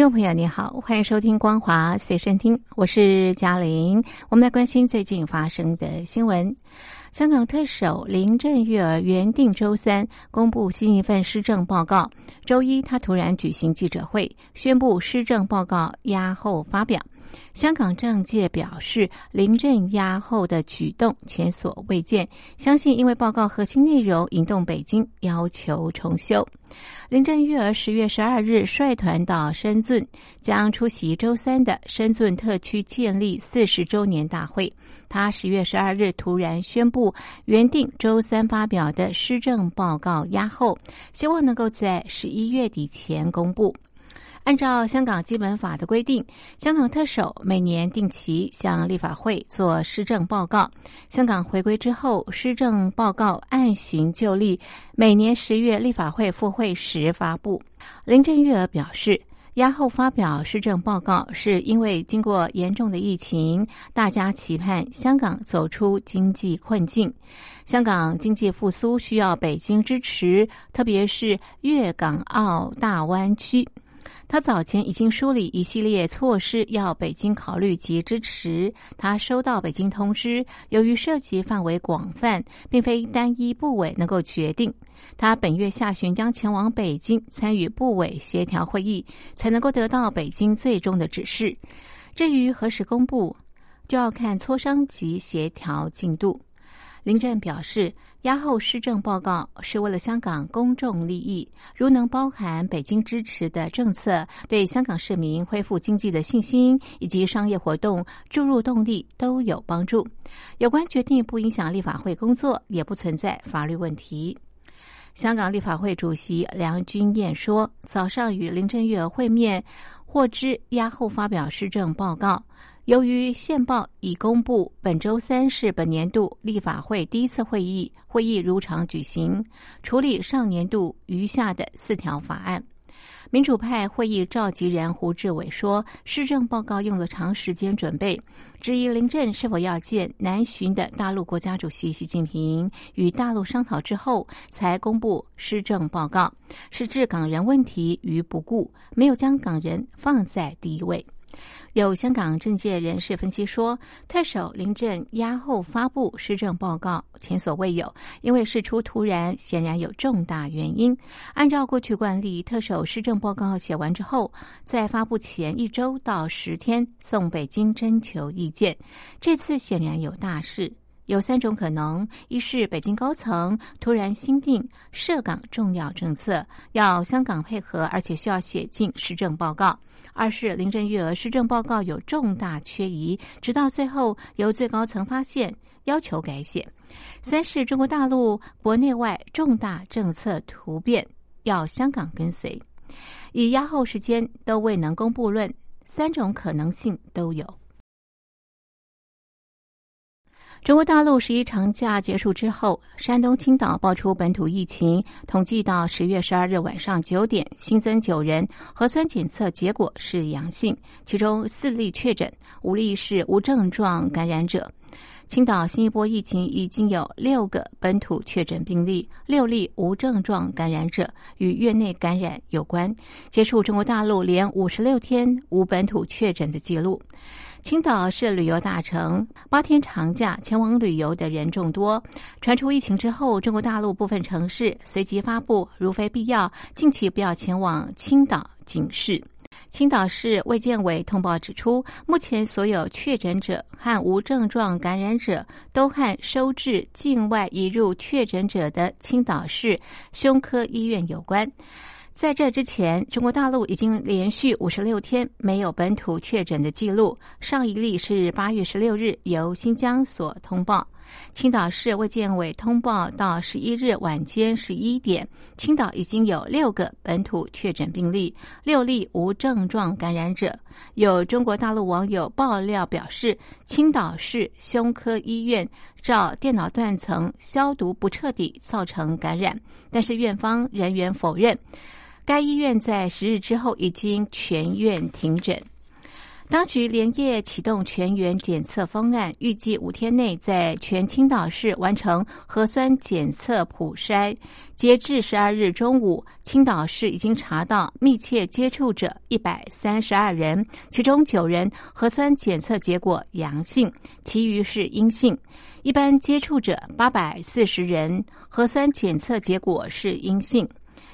众朋友，你好，欢迎收听《光华随身听》，我是嘉玲。我们来关心最近发生的新闻。香港特首林郑月儿原定周三公布新一份施政报告，周一她突然举行记者会，宣布施政报告压后发表。香港政界表示，林郑压后的举动前所未见，相信因为报告核心内容引动北京要求重修。林郑月娥十月十二日率团到深圳，将出席周三的深圳特区建立四十周年大会。他十月十二日突然宣布，原定周三发表的施政报告压后，希望能够在十一月底前公布。按照香港基本法的规定，香港特首每年定期向立法会做施政报告。香港回归之后，施政报告按循旧例，每年十月立法会复会时发布。林郑月娥表示，压后发表施政报告是因为经过严重的疫情，大家期盼香港走出经济困境。香港经济复苏需要北京支持，特别是粤港澳大湾区。他早前已经梳理一系列措施，要北京考虑及支持。他收到北京通知，由于涉及范围广泛，并非单一部委能够决定。他本月下旬将前往北京参与部委协调会议，才能够得到北京最终的指示。至于何时公布，就要看磋商及协调进度。林郑表示。压后施政报告是为了香港公众利益，如能包含北京支持的政策，对香港市民恢复经济的信心以及商业活动注入动力都有帮助。有关决定不影响立法会工作，也不存在法律问题。香港立法会主席梁君彦说，早上与林郑月娥会面，获知压后发表施政报告。由于宪报已公布，本周三是本年度立法会第一次会议，会议如常举行，处理上年度余下的四条法案。民主派会议召集人胡志伟说，施政报告用了长时间准备，质疑林郑是否要见南巡的大陆国家主席习近平，与大陆商讨之后才公布施政报告，是置港人问题于不顾，没有将港人放在第一位。有香港政界人士分析说，特首临阵压后发布施政报告前所未有，因为事出突然，显然有重大原因。按照过去惯例，特首施政报告写完之后，在发布前一周到十天送北京征求意见。这次显然有大事，有三种可能：一是北京高层突然新定涉港重要政策，要香港配合，而且需要写进施政报告。二是林郑月娥施政报告有重大缺疑，直到最后由最高层发现，要求改写；三是中国大陆国内外重大政策突变，要香港跟随，以压后时间都未能公布论，三种可能性都有。中国大陆十一长假结束之后，山东青岛爆出本土疫情，统计到十月十二日晚上九点，新增九人核酸检测结果是阳性，其中四例确诊，五例是无症状感染者。青岛新一波疫情已经有六个本土确诊病例，六例无症状感染者与院内感染有关，结束中国大陆连五十六天无本土确诊的记录。青岛是旅游大城，八天长假前往旅游的人众多。传出疫情之后，中国大陆部分城市随即发布，如非必要，近期不要前往青岛警示。青岛市卫健委通报指出，目前所有确诊者和无症状感染者都和收治境外移入确诊者的青岛市胸科医院有关。在这之前，中国大陆已经连续五十六天没有本土确诊的记录。上一例是八月十六日由新疆所通报。青岛市卫健委通报，到十一日晚间十一点，青岛已经有六个本土确诊病例，六例无症状感染者。有中国大陆网友爆料表示，青岛市胸科医院照电脑断层消毒不彻底，造成感染，但是院方人员否认。该医院在十日之后已经全院停诊。当局连夜启动全员检测方案，预计五天内在全青岛市完成核酸检测普筛。截至十二日中午，青岛市已经查到密切接触者一百三十二人，其中九人核酸检测结果阳性，其余是阴性；一般接触者八百四十人，核酸检测结果是阴性。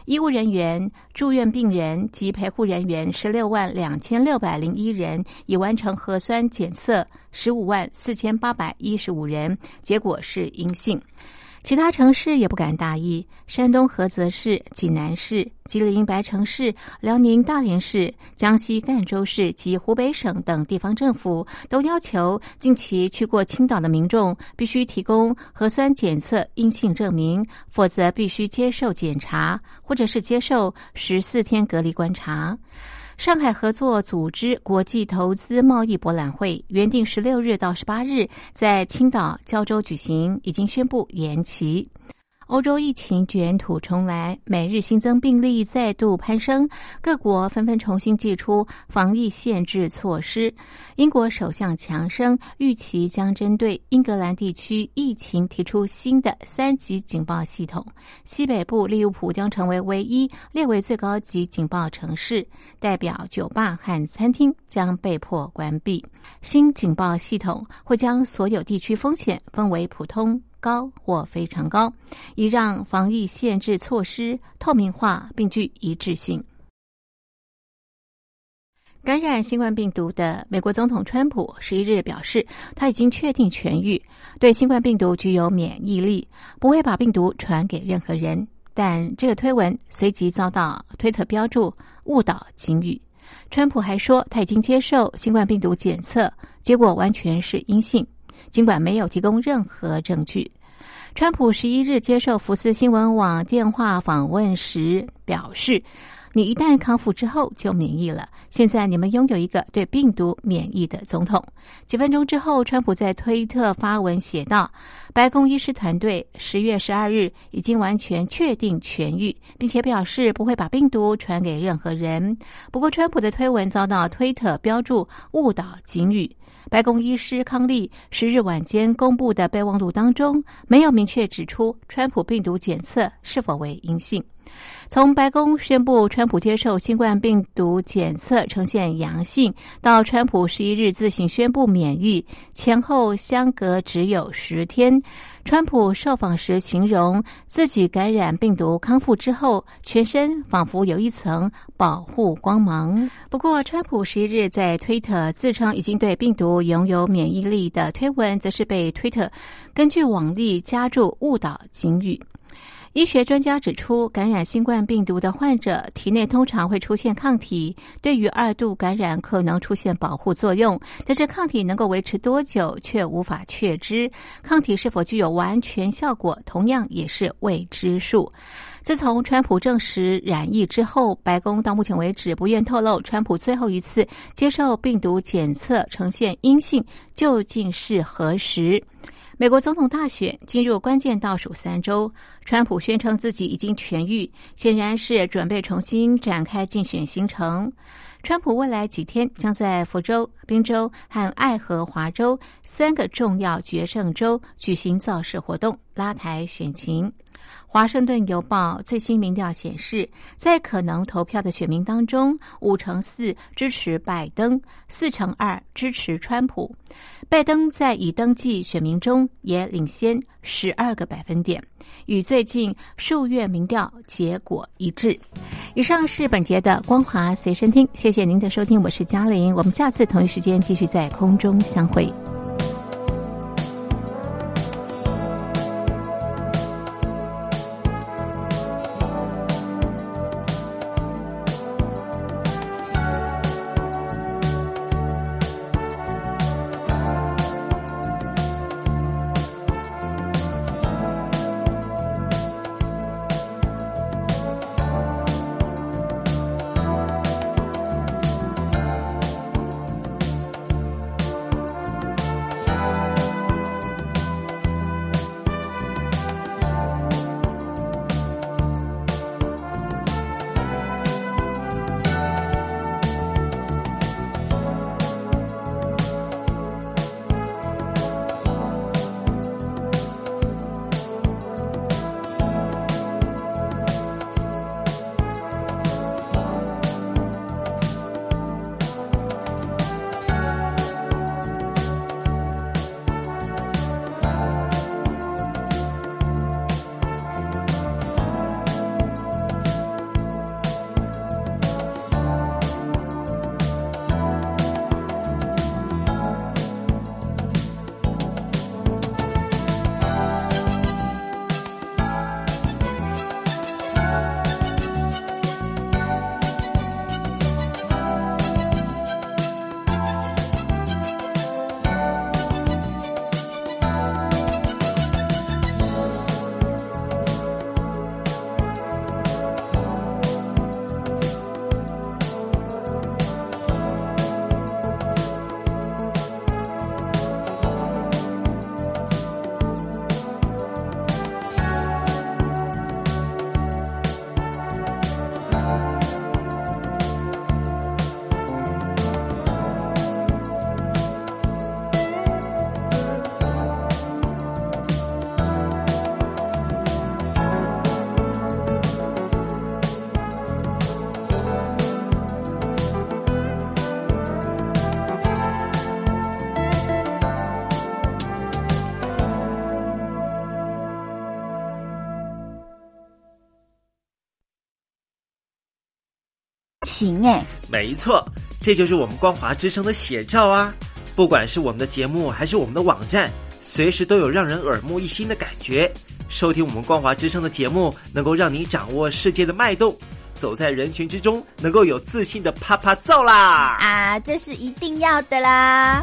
医务人员、住院病人及陪护人员十六万两千六百零一人已完成核酸检测，十五万四千八百一十五人结果是阴性。其他城市也不敢大意，山东菏泽市、济南市、吉林白城市、辽宁大连市、江西赣州市及湖北省等地方政府都要求近期去过青岛的民众必须提供核酸检测阴性证明，否则必须接受检查，或者是接受十四天隔离观察。上海合作组织国际投资贸易博览会原定十六日到十八日在青岛胶州举行，已经宣布延期。欧洲疫情卷土重来，每日新增病例再度攀升，各国纷纷重新祭出防疫限制措施。英国首相强生预期将针对英格兰地区疫情提出新的三级警报系统。西北部利物浦将成为唯一列为最高级警报城市，代表酒吧和餐厅将被迫关闭。新警报系统会将所有地区风险分为普通。高或非常高，以让防疫限制措施透明化并具一致性。感染新冠病毒的美国总统川普十一日表示，他已经确定痊愈，对新冠病毒具有免疫力，不会把病毒传给任何人。但这个推文随即遭到推特标注误导警语。川普还说，他已经接受新冠病毒检测，结果完全是阴性。尽管没有提供任何证据，川普十一日接受福斯新闻网电话访问时表示：“你一旦康复之后就免疫了。现在你们拥有一个对病毒免疫的总统。”几分钟之后，川普在推特发文写道：“白宫医师团队十月十二日已经完全确定痊愈，并且表示不会把病毒传给任何人。”不过，川普的推文遭到推特标注误导警语。白宫医师康利十日晚间公布的备忘录当中，没有明确指出川普病毒检测是否为阴性。从白宫宣布川普接受新冠病毒检测呈现阳性，到川普十一日自行宣布免疫，前后相隔只有十天。川普受访时形容自己感染病毒康复之后，全身仿佛有一层保护光芒。不过，川普十一日在推特自称已经对病毒拥有免疫力的推文，则是被推特根据网例加注误导警语。医学专家指出，感染新冠病毒的患者体内通常会出现抗体，对于二度感染可能出现保护作用。但是抗体能够维持多久，却无法确知。抗体是否具有完全效果，同样也是未知数。自从川普证实染疫之后，白宫到目前为止不愿透露川普最后一次接受病毒检测呈现阴性究竟是何时。美国总统大选进入关键倒数三周，川普宣称自己已经痊愈，显然是准备重新展开竞选行程。川普未来几天将在福州、宾州和爱荷华州三个重要决胜州举行造势活动，拉抬选情。华盛顿邮报最新民调显示，在可能投票的选民当中，五成四支持拜登，四成二支持川普。拜登在已登记选民中也领先十二个百分点，与最近数月民调结果一致。以上是本节的光华随身听，谢谢您的收听，我是嘉玲，我们下次同一时间继续在空中相会。没错，这就是我们光华之声的写照啊！不管是我们的节目，还是我们的网站，随时都有让人耳目一新的感觉。收听我们光华之声的节目，能够让你掌握世界的脉动，走在人群之中，能够有自信的啪啪揍啦！啊，这是一定要的啦！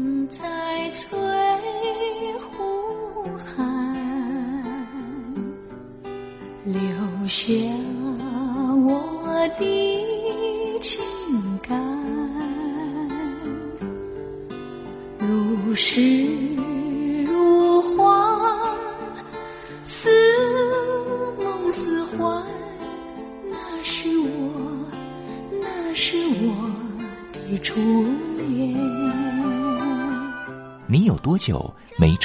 湖畔留下我的情感，如诗如画，似梦似幻，那是我，那是我的。初恋。你有多久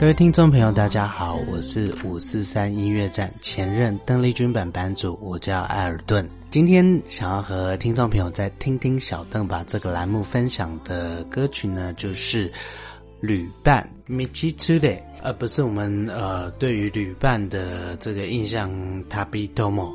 各位听众朋友，大家好，我是五四三音乐站前任邓丽君版版主，我叫艾尔顿。今天想要和听众朋友再听听小邓把这个栏目分享的歌曲呢，就是旅伴 Michi Today。而不是我们呃对于旅伴的这个印象，Tabitomo。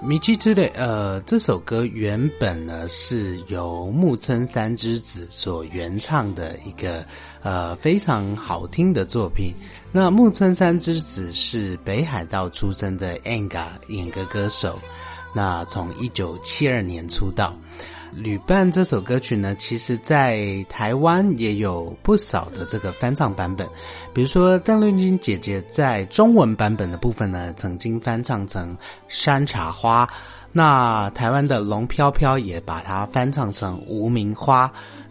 米奇之类，呃，这首歌原本呢是由木村三之子所原唱的一个呃非常好听的作品。那木村三之子是北海道出生的 Anga 演歌歌手，那从一九七二年出道。旅伴这首歌曲呢，其实在台湾也有不少的这个翻唱版本，比如说邓丽君姐姐在中文版本的部分呢，曾经翻唱成《山茶花》，那台湾的龙飘飘也把它翻唱成《无名花》，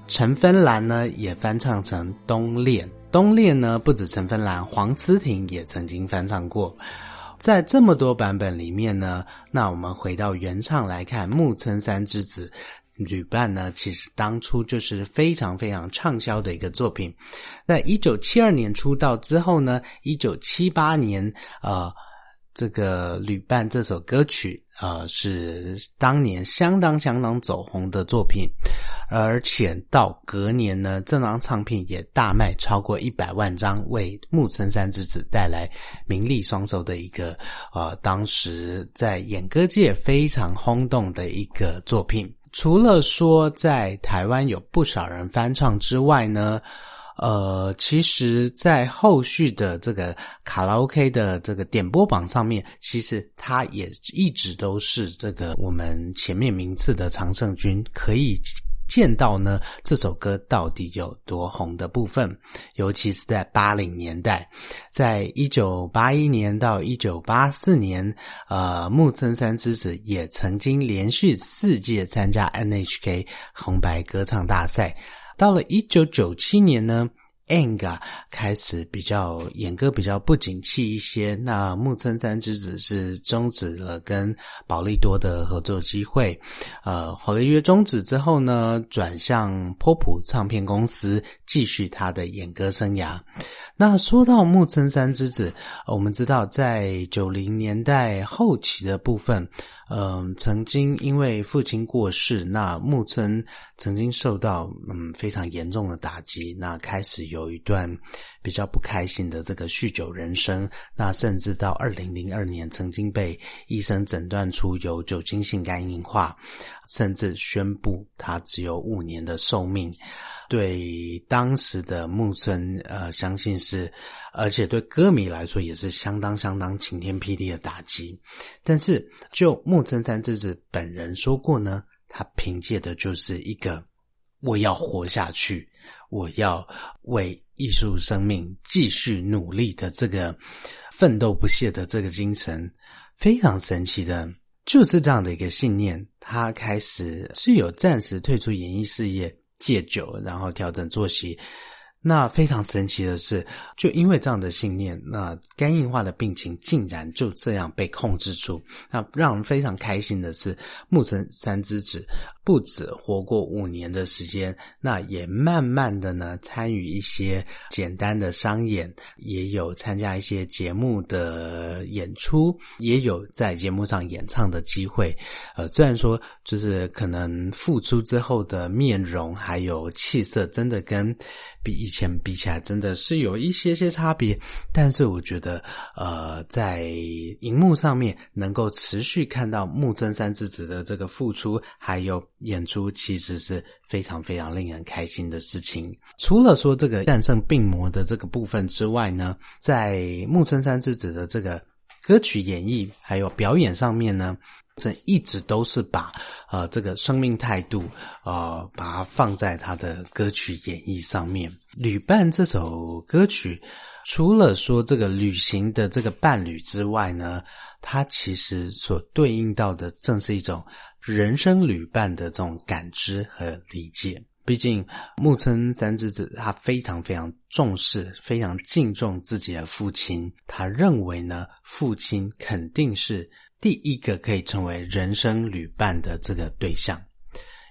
陈芬兰呢也翻唱成《冬恋》，冬恋呢不止陈芬兰，黄思婷也曾经翻唱过。在这么多版本里面呢，那我们回到原唱来看，木村三之子。旅伴呢，其实当初就是非常非常畅销的一个作品。在一九七二年出道之后呢，一九七八年，呃，这个旅伴这首歌曲，呃，是当年相当相当走红的作品。而且到隔年呢，这张唱片也大卖超过一百万张，为木村三之子带来名利双收的一个，呃，当时在演歌界非常轰动的一个作品。除了说在台湾有不少人翻唱之外呢，呃，其实，在后续的这个卡拉 OK 的这个点播榜上面，其实它也一直都是这个我们前面名次的常胜军，可以。见到呢，这首歌到底有多红的部分，尤其是在八零年代，在一九八一年到一九八四年，呃，木村三之子也曾经连续四届参加 NHK 红白歌唱大赛。到了一九九七年呢，Anga 开始比较演歌比较不景气一些，那木村三之子是终止了跟宝利多的合作机会，呃，合约终止之后呢，转向波普唱片公司继续他的演歌生涯。那说到木村三之子，我们知道在九零年代后期的部分。嗯，曾经因为父亲过世，那木村曾经受到嗯非常严重的打击，那开始有一段比较不开心的这个酗酒人生，那甚至到二零零二年曾经被医生诊断出有酒精性肝硬化，甚至宣布他只有五年的寿命。对当时的木村，呃，相信是，而且对歌迷来说也是相当相当晴天霹雳的打击。但是，就木村三之子本人说过呢，他凭借的就是一个我要活下去，我要为艺术生命继续努力的这个奋斗不懈的这个精神，非常神奇的，就是这样的一个信念。他开始是有暂时退出演艺事业。戒酒，然后调整作息。那非常神奇的是，就因为这样的信念，那肝硬化的病情竟然就这样被控制住。那让人非常开心的是，木村三之子不止活过五年的时间，那也慢慢的呢参与一些简单的商演，也有参加一些节目的演出，也有在节目上演唱的机会。呃，虽然说就是可能复出之后的面容还有气色，真的跟。比以前比起来，真的是有一些些差别。但是我觉得，呃，在荧幕上面能够持续看到木村三之子的这个付出，还有演出，其实是非常非常令人开心的事情。除了说这个战胜病魔的这个部分之外呢，在木村三之子的这个歌曲演绎还有表演上面呢。这一直都是把呃这个生命态度呃把它放在他的歌曲演绎上面。旅伴这首歌曲，除了说这个旅行的这个伴侣之外呢，它其实所对应到的正是一种人生旅伴的这种感知和理解。毕竟木村三之子他非常非常重视、非常敬重自己的父亲，他认为呢父亲肯定是。第一个可以成为人生旅伴的这个对象，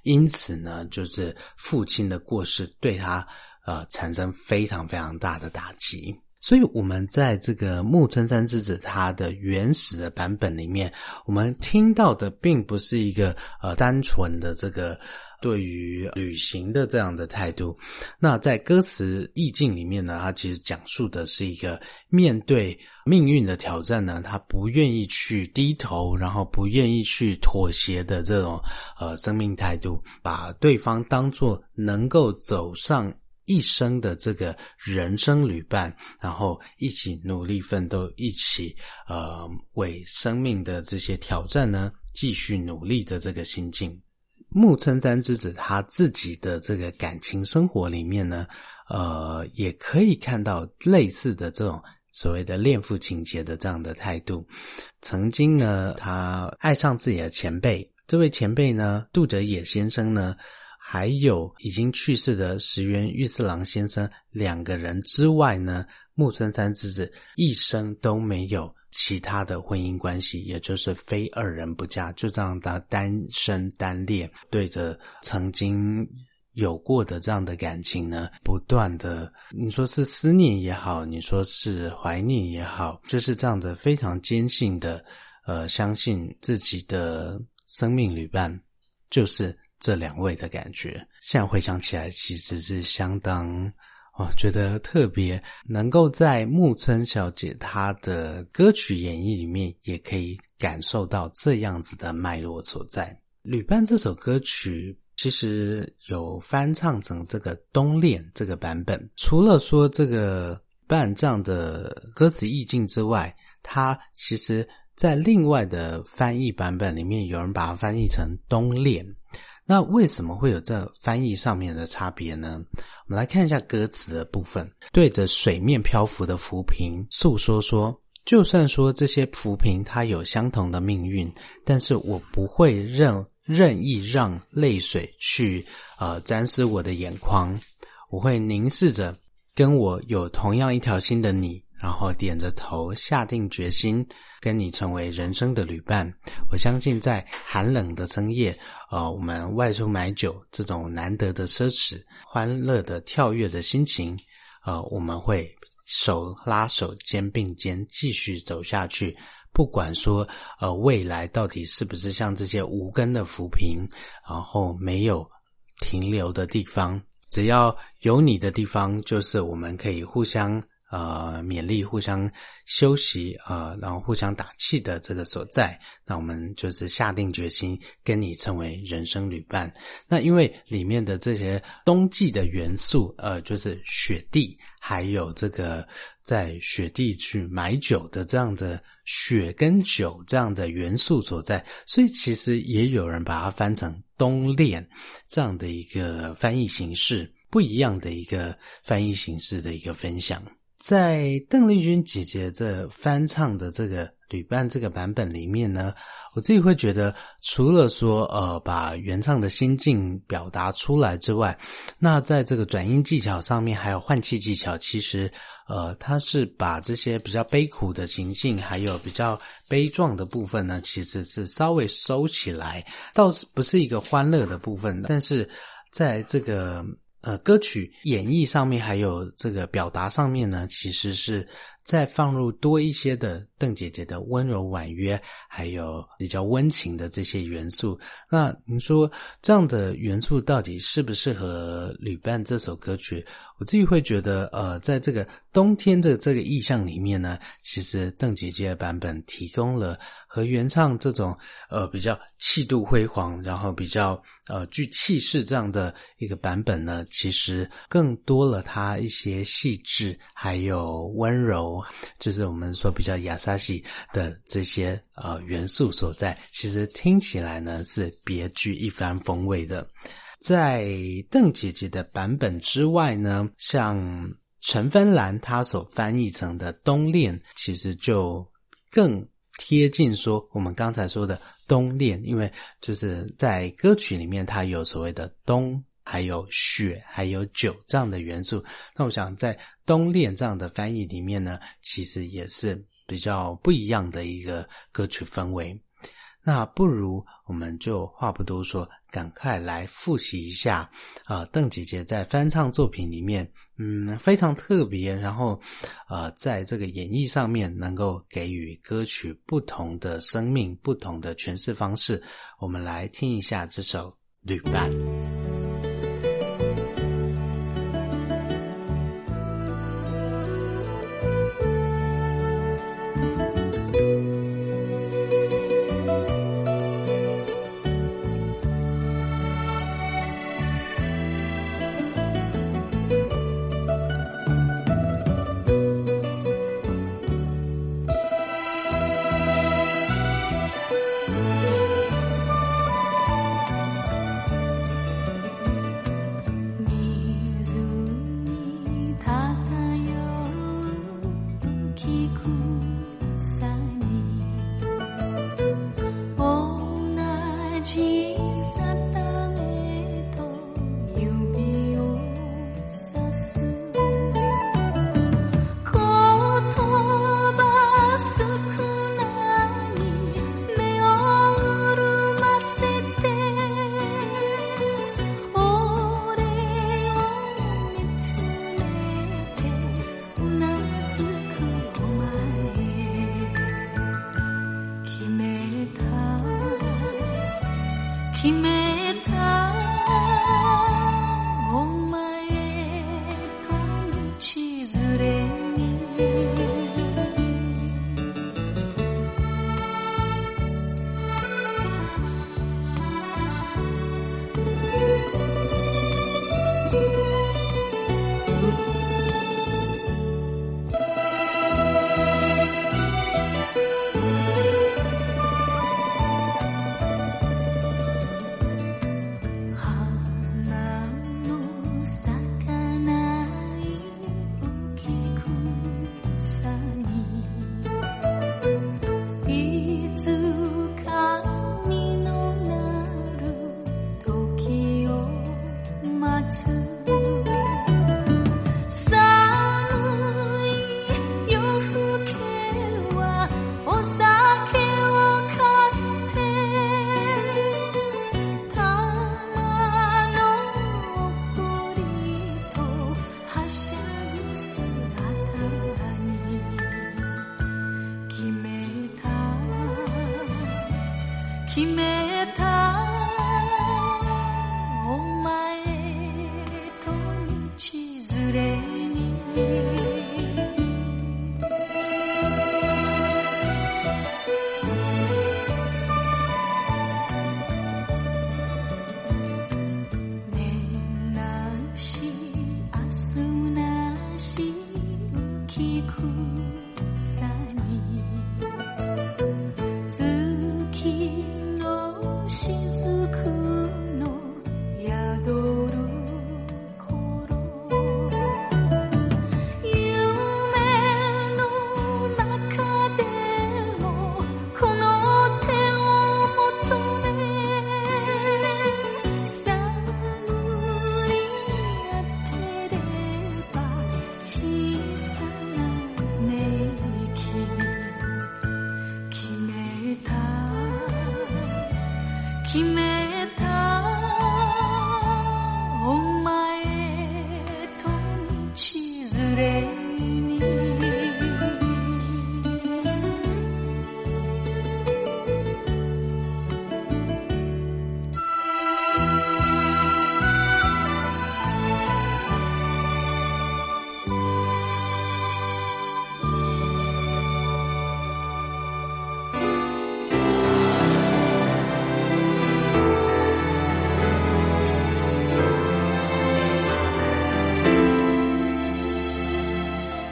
因此呢，就是父亲的过世对他呃产生非常非常大的打击。所以，我们在这个木村三之子他的原始的版本里面，我们听到的并不是一个呃单纯的这个。对于旅行的这样的态度，那在歌词意境里面呢，它其实讲述的是一个面对命运的挑战呢，他不愿意去低头，然后不愿意去妥协的这种呃生命态度，把对方当做能够走上一生的这个人生旅伴，然后一起努力奋斗，一起呃为生命的这些挑战呢继续努力的这个心境。木村三之子他自己的这个感情生活里面呢，呃，也可以看到类似的这种所谓的恋父情节的这样的态度。曾经呢，他爱上自己的前辈，这位前辈呢，杜哲野先生呢，还有已经去世的石原裕次郎先生两个人之外呢，木村三之子一生都没有。其他的婚姻关系，也就是非二人不嫁，就这样的单身单恋，对着曾经有过的这样的感情呢，不断的，你说是思念也好，你说是怀念也好，就是这样的非常坚信的，呃，相信自己的生命旅伴，就是这两位的感觉。现在回想起来，其实是相当。我觉得特别能够在木村小姐她的歌曲演绎里面，也可以感受到这样子的脉络所在。《旅伴》这首歌曲其实有翻唱成这个《冬恋》这个版本，除了说这个伴唱的歌词意境之外，它其实在另外的翻译版本里面，有人把它翻译成《冬恋》。那为什么会有这翻译上面的差别呢？我们来看一下歌词的部分，对着水面漂浮的浮萍诉说说，就算说这些浮萍它有相同的命运，但是我不会任任意让泪水去呃沾湿我的眼眶，我会凝视着跟我有同样一条心的你，然后点着头下定决心跟你成为人生的旅伴。我相信在寒冷的深夜，呃，我们外出买酒这种难得的奢侈、欢乐的跳跃的心情，呃，我们会手拉手、肩并肩继续走下去。不管说，呃，未来到底是不是像这些无根的浮萍，然后没有停留的地方，只要有你的地方，就是我们可以互相呃勉励、互相休息啊，然后互相打气的这个所在。那我们就是下定决心跟你成为人生旅伴。那因为里面的这些冬季的元素，呃，就是雪地，还有这个在雪地去买酒的这样的。雪跟酒这样的元素所在，所以其实也有人把它翻成冬恋这样的一个翻译形式，不一样的一个翻译形式的一个分享。在邓丽君姐姐这翻唱的这个旅伴这个版本里面呢，我自己会觉得，除了说呃把原唱的心境表达出来之外，那在这个转音技巧上面还有换气技巧，其实。呃，他是把这些比较悲苦的情境，还有比较悲壮的部分呢，其实是稍微收起来，倒是不是一个欢乐的部分的。但是在这个呃歌曲演绎上面，还有这个表达上面呢，其实是。再放入多一些的邓姐姐的温柔婉约，还有比较温情的这些元素。那您说这样的元素到底适不适合旅伴这首歌曲？我自己会觉得，呃，在这个冬天的这个意象里面呢，其实邓姐姐的版本提供了和原唱这种呃比较气度辉煌，然后比较呃具气势这样的一个版本呢，其实更多了它一些细致还有温柔。就是我们说比较亚萨西的这些呃元素所在，其实听起来呢是别具一番风味的。在邓姐姐的版本之外呢，像陈芬兰她所翻译成的《冬恋》，其实就更贴近说我们刚才说的冬恋，因为就是在歌曲里面它有所谓的冬。还有雪，还有酒这样的元素。那我想在冬恋这样的翻译里面呢，其实也是比较不一样的一个歌曲氛围。那不如我们就话不多说，赶快来复习一下啊，邓姐姐在翻唱作品里面，嗯，非常特别，然后呃，在这个演绎上面能够给予歌曲不同的生命、不同的诠释方式。我们来听一下这首《旅伴》。